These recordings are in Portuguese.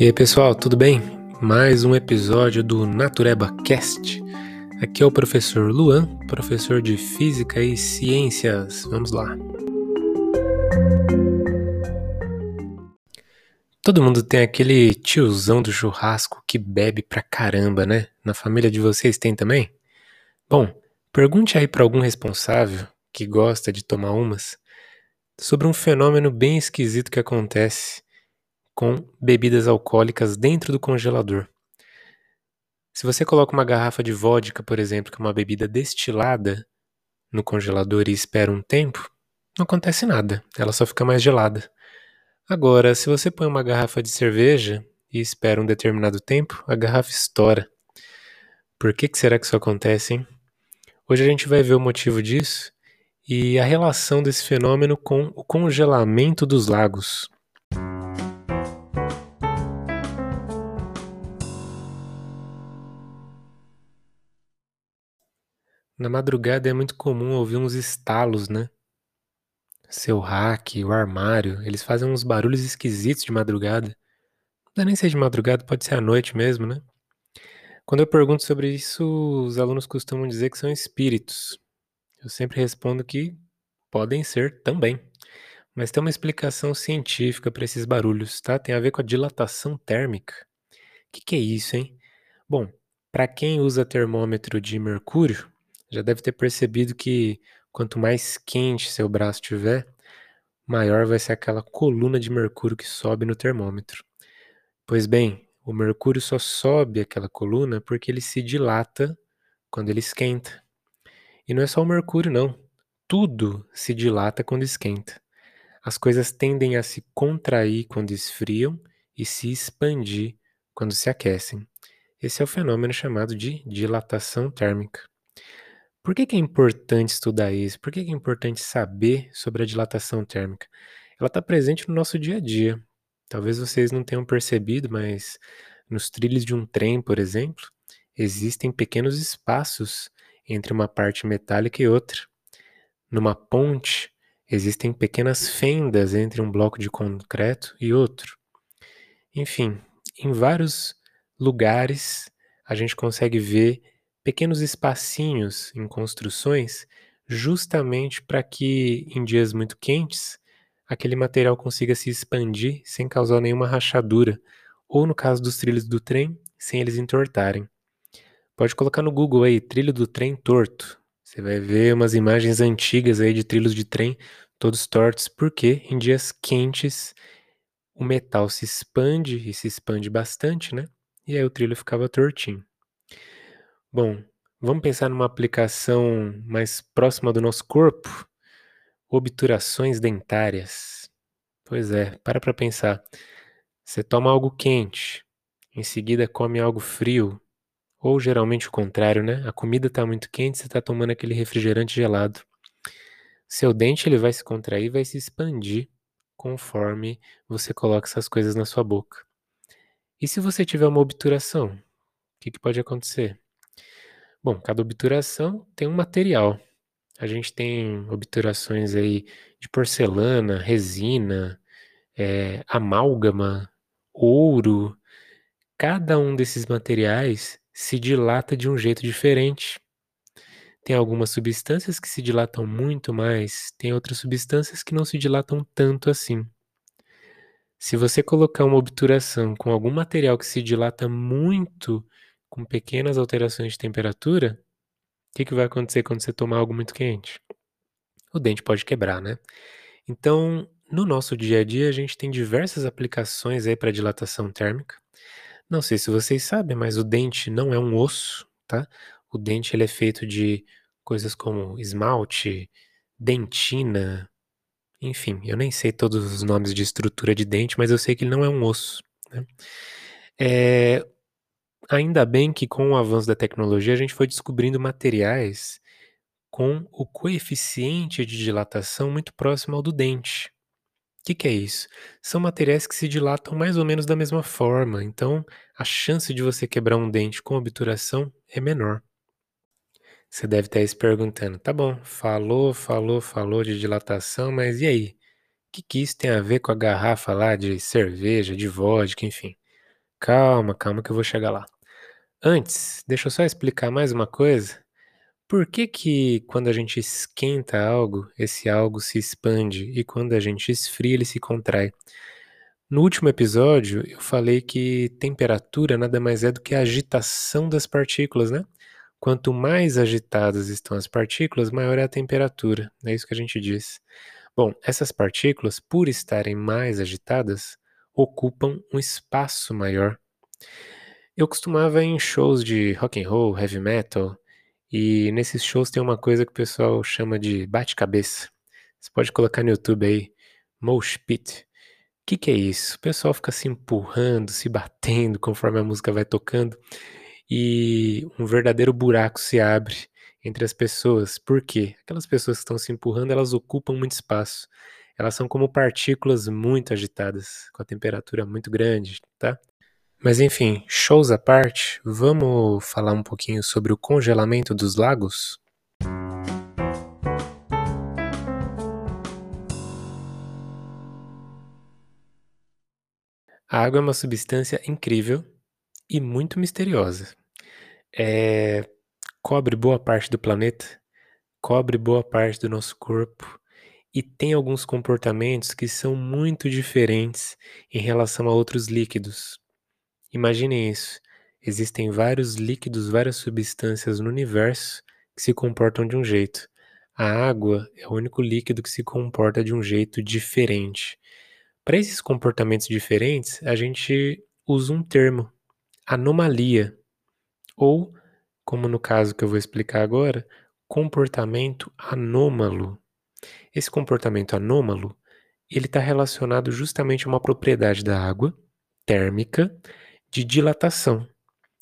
E aí pessoal, tudo bem? Mais um episódio do Natureba Cast. Aqui é o professor Luan, professor de Física e Ciências. Vamos lá. Todo mundo tem aquele tiozão do churrasco que bebe pra caramba, né? Na família de vocês tem também? Bom, pergunte aí para algum responsável que gosta de tomar umas sobre um fenômeno bem esquisito que acontece com bebidas alcoólicas dentro do congelador. Se você coloca uma garrafa de vodka, por exemplo, que é uma bebida destilada, no congelador e espera um tempo, não acontece nada, ela só fica mais gelada. Agora, se você põe uma garrafa de cerveja e espera um determinado tempo, a garrafa estoura. Por que, que será que isso acontece, hein? Hoje a gente vai ver o motivo disso e a relação desse fenômeno com o congelamento dos lagos. Na madrugada é muito comum ouvir uns estalos, né? Seu rack, o armário, eles fazem uns barulhos esquisitos de madrugada. Não nem ser de madrugada, pode ser à noite mesmo, né? Quando eu pergunto sobre isso, os alunos costumam dizer que são espíritos. Eu sempre respondo que podem ser também. Mas tem uma explicação científica para esses barulhos, tá? Tem a ver com a dilatação térmica. O que, que é isso, hein? Bom, para quem usa termômetro de mercúrio, já deve ter percebido que quanto mais quente seu braço tiver, maior vai ser aquela coluna de mercúrio que sobe no termômetro. Pois bem, o mercúrio só sobe aquela coluna porque ele se dilata quando ele esquenta. E não é só o mercúrio, não. Tudo se dilata quando esquenta. As coisas tendem a se contrair quando esfriam e se expandir quando se aquecem. Esse é o fenômeno chamado de dilatação térmica. Por que, que é importante estudar isso? Por que, que é importante saber sobre a dilatação térmica? Ela está presente no nosso dia a dia. Talvez vocês não tenham percebido, mas nos trilhos de um trem, por exemplo, existem pequenos espaços entre uma parte metálica e outra. Numa ponte, existem pequenas fendas entre um bloco de concreto e outro. Enfim, em vários lugares a gente consegue ver pequenos espacinhos em construções, justamente para que em dias muito quentes aquele material consiga se expandir sem causar nenhuma rachadura, ou no caso dos trilhos do trem, sem eles entortarem. Pode colocar no Google aí, trilho do trem torto. Você vai ver umas imagens antigas aí de trilhos de trem todos tortos, porque em dias quentes o metal se expande e se expande bastante, né? E aí o trilho ficava tortinho. Bom, vamos pensar numa aplicação mais próxima do nosso corpo? Obturações dentárias. Pois é, para para pensar. Você toma algo quente, em seguida come algo frio, ou geralmente o contrário, né? A comida está muito quente, você está tomando aquele refrigerante gelado. Seu dente ele vai se contrair, vai se expandir conforme você coloca essas coisas na sua boca. E se você tiver uma obturação, o que, que pode acontecer? Bom, cada obturação tem um material. A gente tem obturações aí de porcelana, resina, é, amálgama, ouro. Cada um desses materiais se dilata de um jeito diferente. Tem algumas substâncias que se dilatam muito mais, tem outras substâncias que não se dilatam tanto assim. Se você colocar uma obturação com algum material que se dilata muito com pequenas alterações de temperatura, o que, que vai acontecer quando você tomar algo muito quente? O dente pode quebrar, né? Então, no nosso dia a dia, a gente tem diversas aplicações aí para dilatação térmica. Não sei se vocês sabem, mas o dente não é um osso, tá? O dente ele é feito de coisas como esmalte, dentina, enfim, eu nem sei todos os nomes de estrutura de dente, mas eu sei que ele não é um osso. Né? É, Ainda bem que com o avanço da tecnologia a gente foi descobrindo materiais com o coeficiente de dilatação muito próximo ao do dente. O que, que, é isso? São materiais que se dilatam mais ou menos da mesma forma, então a chance de você quebrar um dente com obturação é menor. Você deve estar se perguntando, tá bom, falou, falou, falou de dilatação, mas e aí? O que, que isso tem a ver com a garrafa lá de cerveja, de vodka, enfim? Calma, calma que eu vou chegar lá. Antes, deixa eu só explicar mais uma coisa. Por que que quando a gente esquenta algo, esse algo se expande e quando a gente esfria ele se contrai? No último episódio, eu falei que temperatura nada mais é do que a agitação das partículas, né? Quanto mais agitadas estão as partículas, maior é a temperatura. É isso que a gente diz. Bom, essas partículas, por estarem mais agitadas, ocupam um espaço maior. Eu costumava ir em shows de rock and roll, heavy metal, e nesses shows tem uma coisa que o pessoal chama de bate-cabeça. Você pode colocar no YouTube aí, mosh pit. O que, que é isso? O pessoal fica se empurrando, se batendo conforme a música vai tocando e um verdadeiro buraco se abre entre as pessoas. Por quê? Aquelas pessoas que estão se empurrando, elas ocupam muito espaço. Elas são como partículas muito agitadas, com a temperatura muito grande, tá? Mas enfim, shows à parte, vamos falar um pouquinho sobre o congelamento dos lagos? A água é uma substância incrível e muito misteriosa. É, cobre boa parte do planeta, cobre boa parte do nosso corpo e tem alguns comportamentos que são muito diferentes em relação a outros líquidos. Imaginem isso: existem vários líquidos, várias substâncias no universo que se comportam de um jeito. A água é o único líquido que se comporta de um jeito diferente. Para esses comportamentos diferentes, a gente usa um termo, anomalia ou, como no caso que eu vou explicar agora, comportamento anômalo. Esse comportamento anômalo, ele está relacionado justamente a uma propriedade da água, térmica, de dilatação.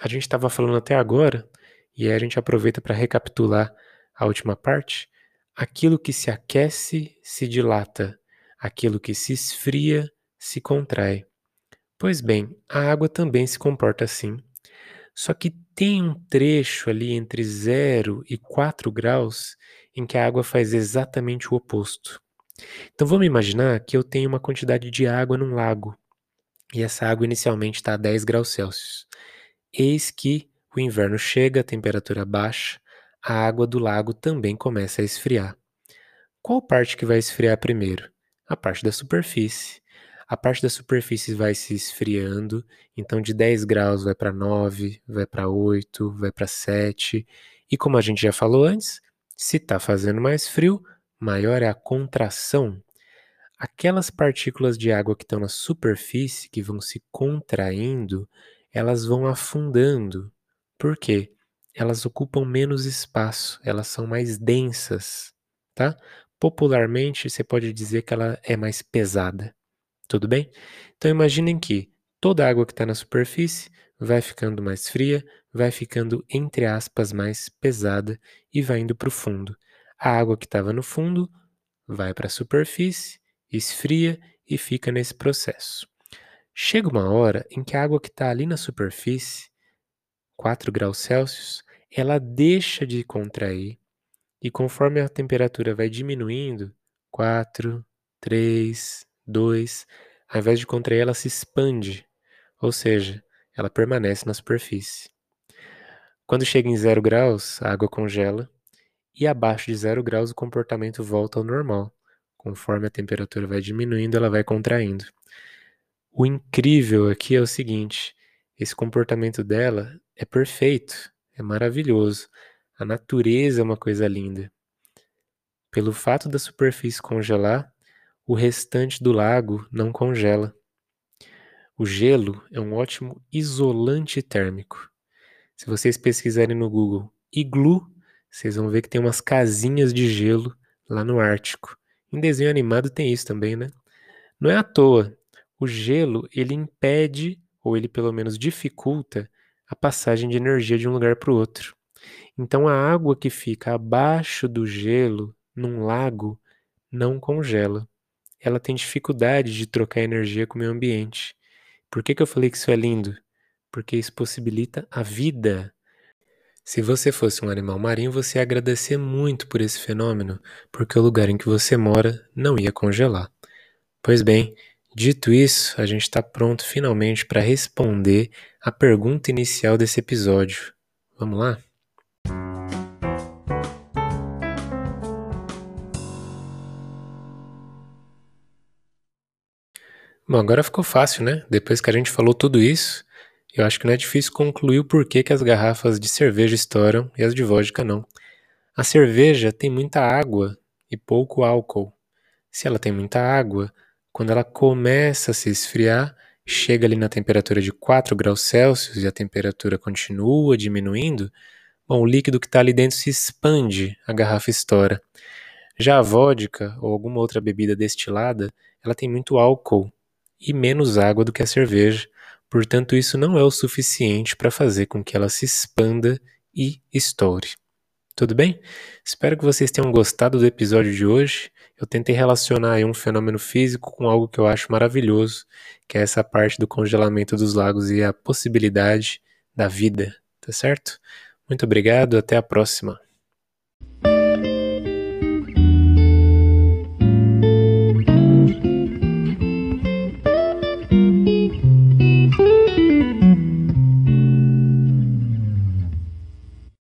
A gente estava falando até agora, e aí a gente aproveita para recapitular a última parte, aquilo que se aquece se dilata, aquilo que se esfria se contrai. Pois bem, a água também se comporta assim. Só que tem um trecho ali entre 0 e 4 graus em que a água faz exatamente o oposto. Então vamos imaginar que eu tenho uma quantidade de água num lago e essa água inicialmente está a 10 graus Celsius. Eis que o inverno chega, a temperatura baixa, a água do lago também começa a esfriar. Qual parte que vai esfriar primeiro? A parte da superfície a parte da superfície vai se esfriando, então de 10 graus vai para 9, vai para 8, vai para 7. E como a gente já falou antes, se está fazendo mais frio, maior é a contração. Aquelas partículas de água que estão na superfície, que vão se contraindo, elas vão afundando. Por quê? Elas ocupam menos espaço, elas são mais densas, tá? Popularmente, você pode dizer que ela é mais pesada. Tudo bem? Então imaginem que toda a água que está na superfície vai ficando mais fria, vai ficando, entre aspas, mais pesada e vai indo para o fundo. A água que estava no fundo vai para a superfície, esfria e fica nesse processo. Chega uma hora em que a água que está ali na superfície, 4 graus Celsius, ela deixa de contrair e conforme a temperatura vai diminuindo, 4, 3, 2, ao invés de contrair, ela se expande, ou seja, ela permanece na superfície. Quando chega em zero graus, a água congela, e abaixo de zero graus o comportamento volta ao normal. Conforme a temperatura vai diminuindo, ela vai contraindo. O incrível aqui é o seguinte: esse comportamento dela é perfeito, é maravilhoso. A natureza é uma coisa linda. Pelo fato da superfície congelar, o restante do lago não congela. O gelo é um ótimo isolante térmico. Se vocês pesquisarem no Google iglu, vocês vão ver que tem umas casinhas de gelo lá no Ártico. Em desenho animado tem isso também, né? Não é à toa. O gelo, ele impede, ou ele pelo menos dificulta, a passagem de energia de um lugar para o outro. Então a água que fica abaixo do gelo, num lago, não congela ela tem dificuldade de trocar energia com o meio ambiente. Por que, que eu falei que isso é lindo? Porque isso possibilita a vida. Se você fosse um animal marinho, você ia agradecer muito por esse fenômeno, porque o lugar em que você mora não ia congelar. Pois bem, Dito isso, a gente está pronto finalmente para responder a pergunta inicial desse episódio. Vamos lá? Bom, agora ficou fácil, né? Depois que a gente falou tudo isso, eu acho que não é difícil concluir o porquê que as garrafas de cerveja estouram e as de vodka não. A cerveja tem muita água e pouco álcool. Se ela tem muita água, quando ela começa a se esfriar, chega ali na temperatura de 4 graus Celsius e a temperatura continua diminuindo, bom, o líquido que está ali dentro se expande, a garrafa estoura. Já a vodka ou alguma outra bebida destilada, ela tem muito álcool e menos água do que a cerveja, portanto, isso não é o suficiente para fazer com que ela se expanda e estoure. Tudo bem? Espero que vocês tenham gostado do episódio de hoje. Eu tentei relacionar um fenômeno físico com algo que eu acho maravilhoso, que é essa parte do congelamento dos lagos e a possibilidade da vida, tá certo? Muito obrigado, até a próxima.